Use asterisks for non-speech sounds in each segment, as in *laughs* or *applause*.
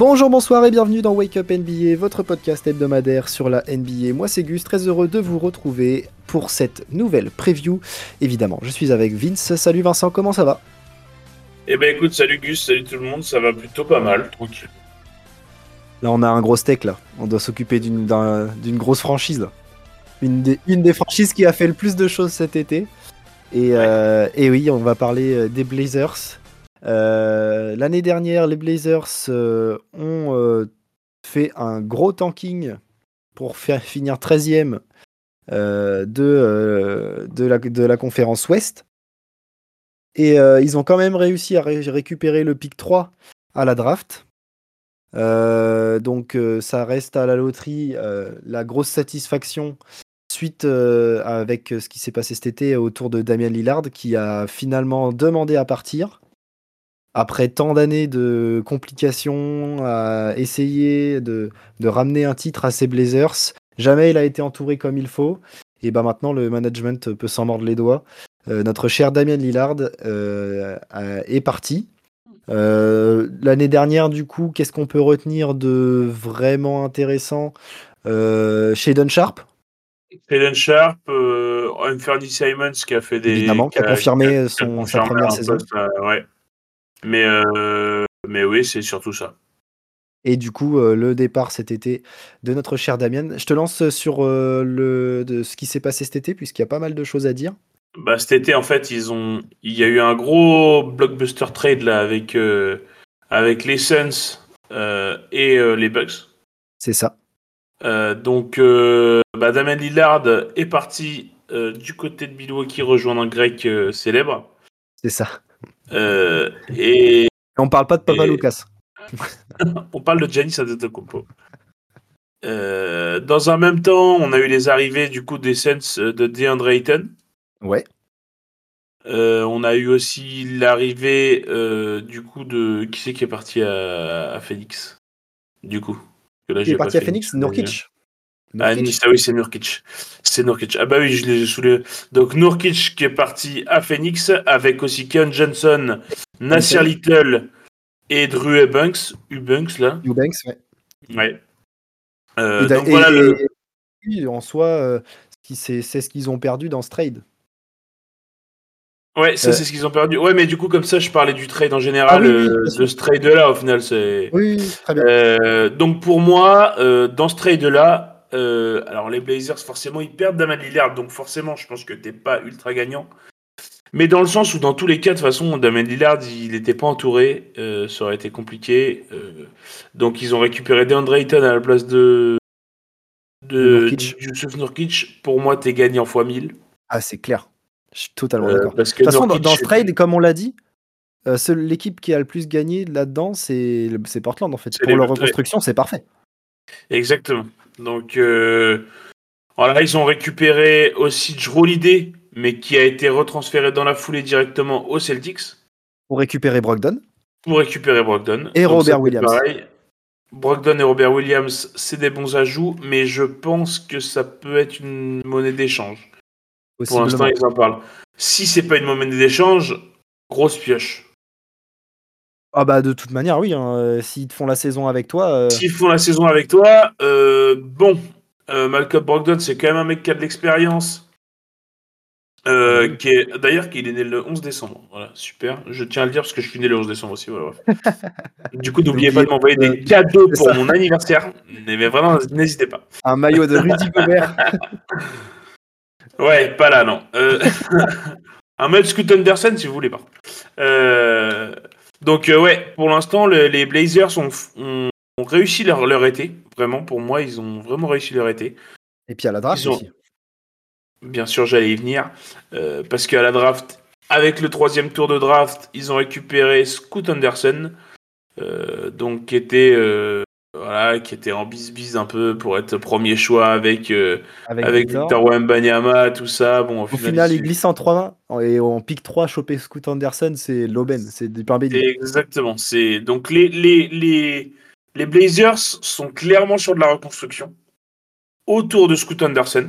Bonjour, bonsoir et bienvenue dans Wake Up NBA, votre podcast hebdomadaire sur la NBA. Moi c'est Gus, très heureux de vous retrouver pour cette nouvelle preview. Évidemment, je suis avec Vince. Salut Vincent, comment ça va? Eh ben écoute, salut Gus, salut tout le monde, ça va plutôt pas mal, tranquille. Là on a un gros steak là, on doit s'occuper d'une d'un- d'une grosse franchise là. Une des, une des franchises qui a fait le plus de choses cet été. Et, euh, et oui, on va parler euh, des Blazers. Euh, L'année dernière, les Blazers euh, ont euh, fait un gros tanking pour *laughs* finir 13e euh, de, de, la, conférence Ouest. Et ils ont quand même réussi à ré- récupérer le pick 3 à la draft. Donc ça reste à la loterie la grosse satisfaction suite avec ce qui s'est passé cet été autour de Damien Lillard qui a finalement demandé à partir après tant d'années de complications à essayer de, de ramener un titre à ses Blazers. Jamais il a été entouré comme il faut. Et ben maintenant le management peut s'en mordre les doigts. Euh, notre cher Damien Lillard euh, est parti. Euh, L'année dernière, du coup, qu'est-ce qu'on peut retenir de vraiment intéressant? Euh, Shadon Sharp, Hayden Sharp, euh, Anthony Simons qui a fait des. évidemment, qui a confirmé son, sa confirmé première saison. poste, euh, ouais. Mais, euh, mais oui, c'est surtout ça. Et du coup, euh, le départ cet été de notre cher Damien. Je te lance sur euh, le, de ce qui s'est passé cet été, puisqu'il y a pas mal de choses à dire. Bah, cet été, en fait, ils ont, il y a eu un gros blockbuster trade là avec, avec les Suns et les Bucks. C'est ça. Donc, bah, Damien Lillard est parti du côté de Milwaukee rejoindre un grec célèbre. C'est ça. Euh, et Et on parle pas de Papa Et- Lucas. *laughs* on parle de Giannis Antetokounmpo. Euh, dans un même temps, on a eu les arrivées du coup des Suns euh, de DeAndre Ayton. Ouais. Euh, on a eu aussi l'arrivée euh, du coup de qui c'est qui est parti à, à Phoenix du coup. Que là, Qui est parti à Phoenix, Phoenix Nurkic. Ah, ah oui, c'est Nurkic. C'est Nurkic. Ah bah oui, je l'ai sous le. Donc Nurkic qui est parti à Phoenix avec aussi Ken Johnson, Nasir Little et Drew Eubanks. Eubanks là. Eubanks, ouais. Ouais. Euh, Et donc voilà et- le. et- en soi, euh, c'est c'est ce qu'ils ont perdu dans ce trade. Ouais, ça Euh, c'est ce qu'ils ont perdu. Ouais, mais du coup comme ça, je parlais du trade en général, Ah oui, oui, de ce trade là au final c'est. Oui, très bien. Donc pour moi, dans ce trade-là, euh, alors les Blazers, forcément, ils perdent Damien Lillard, donc forcément, je pense que t'es pas ultra gagnant. Mais dans le sens où dans tous les cas, de toute façon, Damien Lillard, il n'était pas entouré, euh, ça aurait été compliqué. euh, donc ils ont récupéré DeAndre Ayton à la place de de Nurkic. Yusuf Nurkic. Pour moi, t'es gagnant fois 1000. Ah, c'est clair. Je suis totalement euh, d'accord. De toute façon, dans, Nurkic, dans ce trade, comme on l'a dit, l'équipe qui a le plus gagné là-dedans, c'est Portland en fait. Pour leur reconstruction, c'est parfait. Exactement. Donc euh, voilà, ils ont récupéré aussi Holiday, mais qui a été retransféré dans la foulée directement aux Celtics Pour récupérer Brogdon. pour récupérer Brogdon. Et Donc Robert Williams. pareil. Brogdon et Robert Williams, c'est des bons ajouts, mais je pense que ça peut être une monnaie d'échange. Pour l'instant, ils en parlent. Si c'est pas une monnaie d'échange, grosse pioche. Ah bah de toute manière, oui. hein, euh, S'ils te font la saison avec toi, euh, S'ils font la saison avec toi, euh, bon, euh, Malcolm Brogdon, c'est quand même un mec qui a de l'expérience. Euh, Oui. qui est d'ailleurs qu'il est né le 11 décembre. Voilà, super. Je tiens à le dire parce que je suis né le 11 décembre aussi. Voilà, bref. *laughs* du coup, n'oubliez pas de m'envoyer des cadeaux pour ça. mon anniversaire. Mais vraiment, n'hésitez pas. un maillot de Rudy *laughs* Gobert. Ouais, pas là, non. Euh, *laughs* un match Scoot Anderson, si vous voulez pas. Euh, donc, euh, ouais, pour l'instant, le- les Blazers ont, ont- ont réussi leur, leur été. Vraiment, pour moi, ils ont vraiment réussi leur été. Et puis à la draft ont- aussi. Bien sûr, j'allais y venir. euh, parce qu'à la draft, avec le troisième tour de draft, ils ont récupéré Scoot Anderson. euh, donc, qui était, euh, voilà, qui était en bis-bis un peu pour être premier choix avec, euh, Avec, avec Victor. Victor Wembanyama, tout ça. Bon, au, Au final, il glisse en 3 et en pick 3, choper Scoot Anderson, c'est l'aubaine, c'est du pain béni. Exactement. Donc les, les, les, les Blazers sont clairement sur de la reconstruction autour de Scoot Anderson.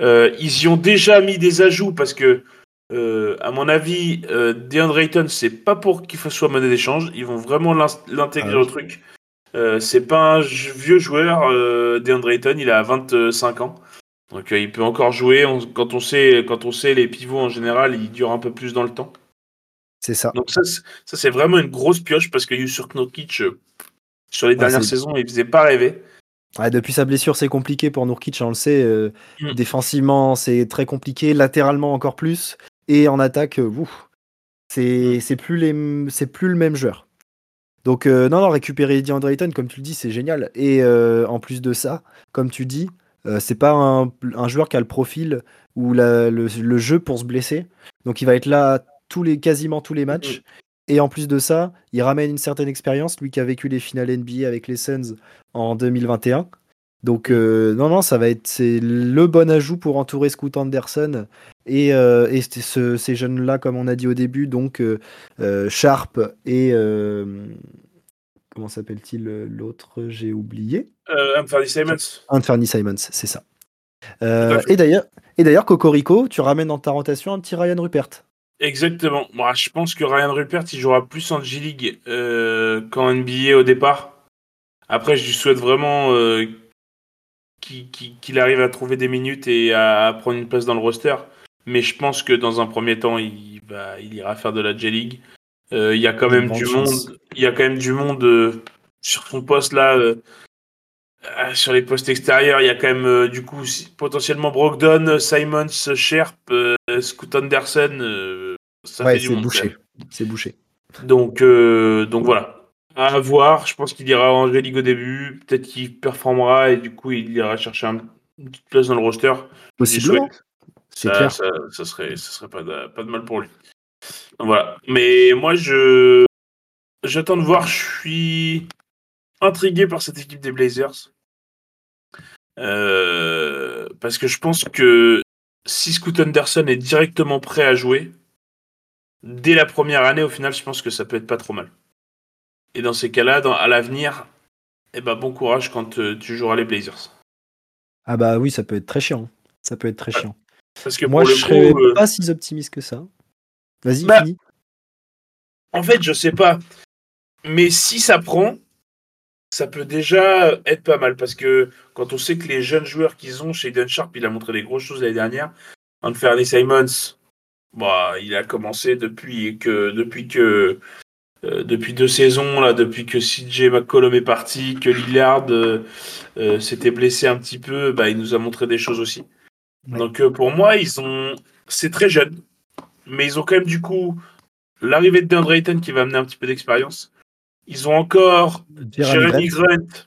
Euh, ils y ont déjà mis des ajouts parce que, euh, à mon avis, DeAndre Ayton, c'est pas pour qu'il soit monnaie d'échange. Ils vont vraiment l'in- l'intégrer Ah au truc. Euh, c'est pas un vieux joueur. Euh, DeAndre Ayton, il a 25 ans. Donc il peut encore jouer. quand, on sait, quand on sait les pivots en général, ils durent un peu plus dans le temps. C'est ça. Donc ça, c'est vraiment une grosse pioche parce que Yusuf Nurkic, sur les dernières saisons, il faisait pas rêver. depuis sa blessure, c'est compliqué pour Nurkic, on le sait. Mm. Défensivement, c'est très compliqué. Latéralement, encore plus. Et en attaque, mm. c'est plus, les, plus le même joueur. Donc, euh, non, non, récupérer DeAndre Ayton, comme tu le dis, c'est génial. Et euh, en plus de ça, comme tu dis, euh, c'est pas un, joueur qui a le profil ou le, jeu pour se blesser. Donc, il va être là tous les, quasiment tous les matchs. Et en plus de ça, il ramène une certaine expérience, lui qui a vécu les finales NBA avec les Suns en 2021. Donc non, non, ça va être c'est le bon ajout pour entourer Scoot Anderson et, et ces jeunes-là, comme on a dit au début, donc Sharp et comment s'appelle-t-il l'autre J'ai oublié. Euh, Anthony Simons. Anthony Simons, c'est ça. Euh, et d'ailleurs, et d'ailleurs, Cocorico, tu ramènes dans ta rotation un petit Ryan Rupert. Exactement. Moi, je pense que Ryan Rupert, il jouera plus en G-League euh, qu'en NBA au départ. Après, je lui souhaite vraiment qu'il arrive à trouver des minutes et à, prendre une place dans le roster. Mais je pense que dans un premier temps, il, il ira faire de la G-League. Euh, il y a quand même du monde. Il y a quand même du monde euh, sur son poste là. Euh, sur les postes extérieurs, il y a quand même du coup potentiellement Brogdon, Simons, Sherp, Scoot Anderson. ça ouais, c'est bouché. C'est bouché. Donc, donc voilà. À voir. Je pense qu'il ira en G-League au début. Peut-être qu'il performera et du coup il ira chercher une petite place dans le roster. Possiblement. C'est clair. Ça, ça, serait, ça serait pas de, pas de mal pour lui. Voilà. Mais moi, je j'attends de voir. Je suis intrigué par cette équipe des Blazers. Euh, parce que je pense que si Scoot Anderson est directement prêt à jouer, dès la première année, au final, je pense que ça peut être pas trop mal. Et dans ces cas-là, à l'avenir, eh ben, bon courage quand euh, tu joueras les Blazers. Ah bah oui, ça peut être très chiant. Ça peut être très chiant. Parce que moi, je serais euh, pas si optimiste que ça. Vas-y, bah, En fait, je sais pas. Mais si ça prend, ça peut déjà être pas mal. Parce que quand on sait que les jeunes joueurs qu'ils ont chez Sharp, il a montré des grosses choses l'année dernière. Anthony Simons, bah, il a commencé depuis que depuis que euh, depuis deux saisons là, depuis que CJ McCollum est parti, que Lillard euh, euh, s'était blessé un petit peu, bah, il nous a montré des choses aussi. Donc pour moi, ils ont, c'est très jeune mais ils ont quand même du coup l'arrivée de DeAndre Ayton qui va amener un petit peu d'expérience. Ils ont encore Jeremy Grant,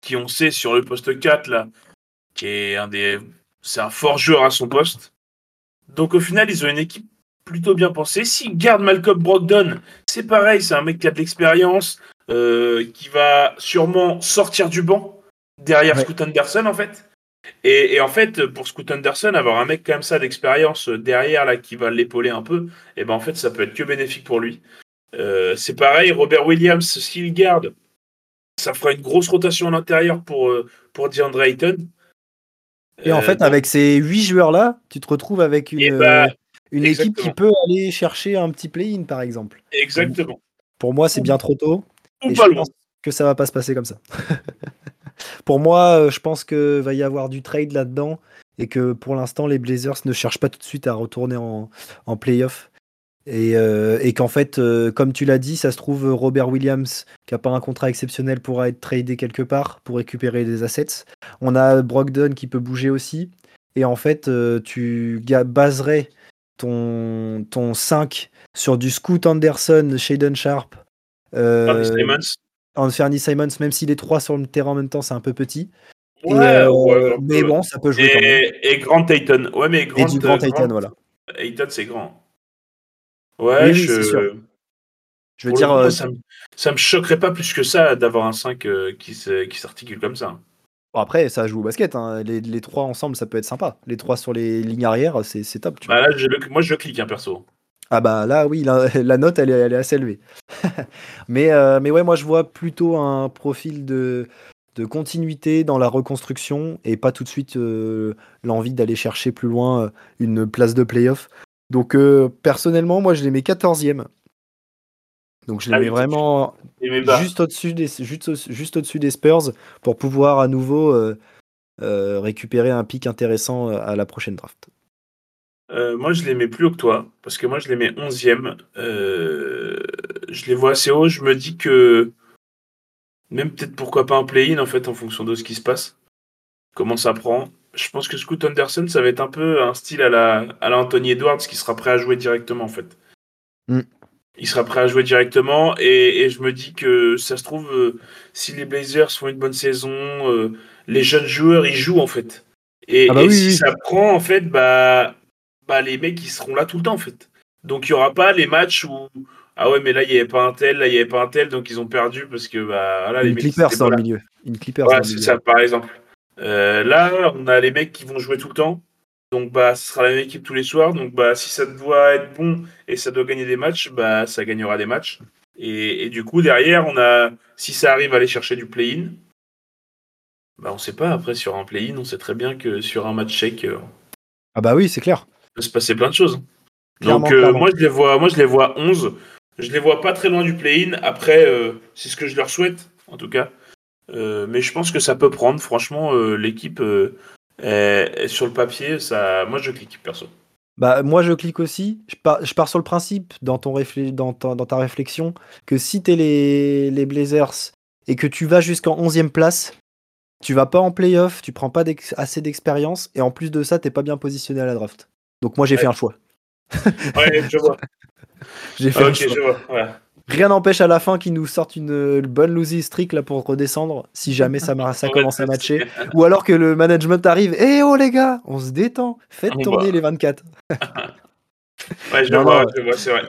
qui on sait sur le poste 4 là, qui est un des, c'est un fort joueur à son poste. Donc au final, ils ont une équipe plutôt bien pensée. S'ils gardent Malcolm Brogdon, c'est pareil, c'est un mec qui a de l'expérience, euh, qui va sûrement sortir du banc derrière Scoot Anderson en fait. Et, en fait, pour Scoot Anderson, avoir un mec comme ça d'expérience derrière là qui va l'épauler un peu, et eh ben en fait, ça peut être que bénéfique pour lui. Euh, c'est pareil, Robert Williams, s'il garde, ça fera une grosse rotation à l'intérieur pour, euh, pour DeAndre Ayton. Et en fait, euh, avec ces huit joueurs-là, tu te retrouves avec une, ben, une équipe qui peut aller chercher un petit play-in, par exemple. Exactement. Pour moi, c'est bien trop tôt. et je pense que ça va pas se passer comme ça. *laughs* Pour moi, euh, je pense qu'il va y avoir du trade là-dedans et que pour l'instant, les Blazers ne cherchent pas tout de suite à retourner en, en playoff. Et, euh, et qu'en fait, euh, comme tu l'as dit, ça se trouve, Robert Williams, qui n'a pas un contrat exceptionnel, pourra être tradé quelque part pour récupérer des assets. On a Brogdon qui peut bouger aussi. Et en fait, tu baserais ton, ton 5 sur du Scoot Anderson, Shaden Sharp, Anthony Simons, même si les trois sur le terrain en même temps, c'est un peu petit. Euh, mais bon, ça peut jouer et, quand même. Et Grant Ayton. Ouais, mais Grant, et du Grant Ayton, voilà. Ayton, c'est grand. Ouais, je... Sûr. Je veux dire. Euh, ça, me, me choquerait pas plus que ça d'avoir un 5 euh, qui s'articule comme ça. Bon, après, ça joue au basket. Hein. Les, les, trois ensemble, ça peut être sympa. Les trois sur les lignes arrière, c'est top. bah là, moi, je clique, un hein, perso. Ah bah là oui, *laughs* la, note elle est, assez élevée. *laughs* mais, euh, mais ouais, moi je vois plutôt un profil de, de continuité dans la reconstruction et pas tout de suite euh, l'envie d'aller chercher plus loin euh, une place de playoff. Donc personnellement, moi je les mets 14e. Donc je les Ah mets oui, vraiment juste au-dessus des, juste, au- juste au-dessus des Spurs pour pouvoir à nouveau euh, euh, récupérer un pic intéressant euh, à la prochaine draft. euh, moi, je les mets plus haut que toi, parce que moi, je les mets 11e. Euh, je les vois assez haut. Je me dis que même peut-être pourquoi pas un play-in, en fait, en fonction de ce qui se passe. Comment ça prend. Je pense que Scoot Anderson, ça va être un peu un style à la, à la Anthony Edwards qui sera prêt à jouer directement, en fait. Mm. Il sera prêt à jouer directement et, et je me dis que ça se trouve, euh, si les Blazers font une bonne saison, euh, les jeunes joueurs, ils jouent, en fait. Et, Ah bah et oui, si oui. ça prend, en fait, bah, bah, les mecs, ils seront là tout le temps, en fait. Donc, il n'y aura pas les matchs où, ah ouais, mais là, il n'y avait pas un tel, là, il n'y avait pas un tel, donc ils ont perdu parce que, bah, voilà, les Une ils Clippers là. milieu. Une Clippers Voilà, c'est ça, par exemple. Euh, là, on a les mecs qui vont jouer tout le temps. Donc, bah, ce sera la même équipe tous les soirs. Donc, bah, si ça doit être bon et ça doit gagner des matchs, bah, ça gagnera des matchs. Et, et du coup, derrière, on a, si ça arrive à aller chercher du play-in, bah, on sait pas. Après, sur un play-in, on sait très bien que sur un match shake, euh, Ah bah oui, c'est clair. peut se passer plein de choses. Clairement, Donc, euh, moi, je les vois, moi, je les vois 11. Je les vois pas très loin du play-in. Après, euh, c'est ce que je leur souhaite, en tout cas. Mais je pense que ça peut prendre. Franchement, l'équipe est sur le papier, ça, moi, je clique perso. Bah, moi, je clique aussi. Je pars, je pars sur le principe, dans, ton réflé- dans, ta, dans ta réflexion, que si t'es les, les Blazers et que tu vas jusqu'en 11e place, tu vas pas en playoff, tu prends pas assez d'expérience, et en plus de ça, t'es pas bien positionné à la draft. Donc moi, j'ai Ouais. fait un choix. Ouais, je vois. *laughs* J'ai fait Ah, un ok, choix. je vois. Ouais. Rien n'empêche à la fin qu'ils nous sortent une euh, bonne losing streak là pour redescendre, si jamais ça, *laughs* commence à matcher. Ou alors que le management arrive, eh oh les gars, on se détend, faites tourner les 24. *laughs* Ouais, je Non, vois, non. je vois, c'est vrai.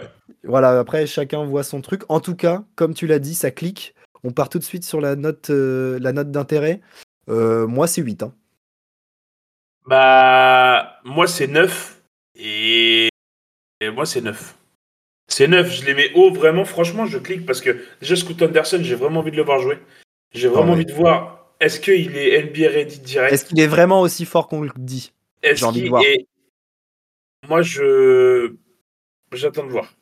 Voilà, après chacun voit son truc. En tout cas, comme tu l'as dit, ça clique. On part tout de suite sur la note, euh, la note d'intérêt. Euh, moi, c'est 8. hein. Bah, moi, c'est 9. Et, et moi, c'est 9. C'est 9, je les mets haut, vraiment. Franchement, je clique parce que déjà, Scoot Anderson, j'ai vraiment envie de le voir jouer. J'ai vraiment envie de voir est-ce qu'il est NBA ready direct? Est-ce qu'il est vraiment aussi fort qu'on le dit? J'ai envie de voir. est- Moi, je. J'attends de voir.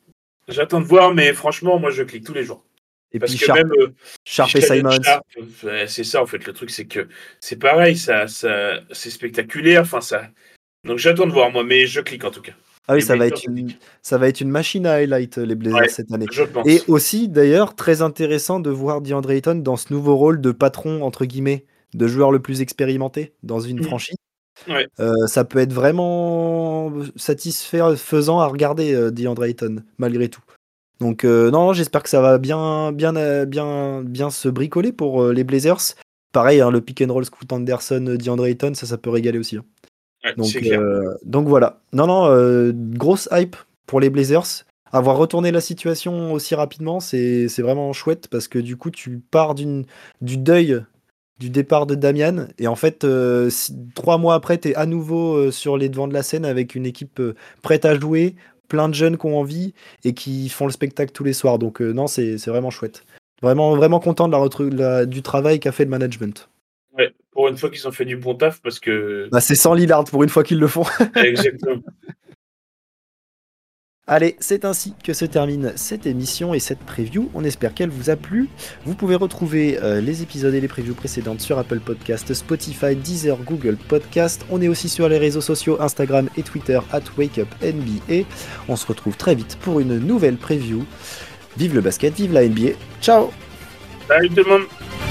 J'attends de voir, mais franchement, moi, je clique tous les jours. Et Parce puis que Sharp, même. euh, Sharp et Simons. Euh, c'est ça, en fait. Le truc, c'est que c'est pareil, ça, ça, c'est spectaculaire. Enfin, ça. Donc, j'attends de voir, moi, mais je clique en tout cas. Ah oui, ça va, être une, ça va être une machine à highlight, euh, les Blazers, Ouais. cette année. Et aussi, d'ailleurs, très intéressant de voir DeAndre Ayton dans ce nouveau rôle de patron, entre guillemets, de joueur le plus expérimenté dans une Mhm. franchise. Ouais. Euh, ça peut être vraiment satisfaisant à regarder, euh, DeAndre Ayton, malgré tout. Donc, euh, non, j'espère que ça va bien, bien, euh, bien, bien se bricoler pour euh, les Blazers. Pareil, hein, le pick and roll Scoot Anderson, euh, DeAndre Ayton, ça, ça peut régaler aussi. hein. Ouais, Donc, euh, donc voilà. Non, non, euh, grosse hype pour les Blazers. Avoir retourné la situation aussi rapidement, c'est vraiment chouette parce que du coup, tu pars du deuil du départ de Damian et en fait, euh, trois mois après, tu es à nouveau euh, sur les devants de la scène avec une équipe euh, prête à jouer, plein de jeunes qui ont envie et qui font le spectacle tous les soirs. Donc non, c'est vraiment chouette. Vraiment, vraiment content de la, retru- la- du travail qu'a fait le management. Pour une fois qu'ils ont fait du bon taf, parce que. Bah, c'est sans Lillard pour une fois qu'ils le font. *laughs* Exactement. Allez, c'est ainsi que se termine cette émission et cette preview. On espère qu'elle vous a plu. Vous pouvez retrouver euh, les épisodes et les previews précédentes sur Apple Podcast, Spotify, Deezer, Google Podcast. On est aussi sur les réseaux sociaux Instagram et Twitter at WakeUpNBA. On se retrouve très vite pour une nouvelle preview. Vive le basket, vive la NBA. Ciao Salut tout le monde.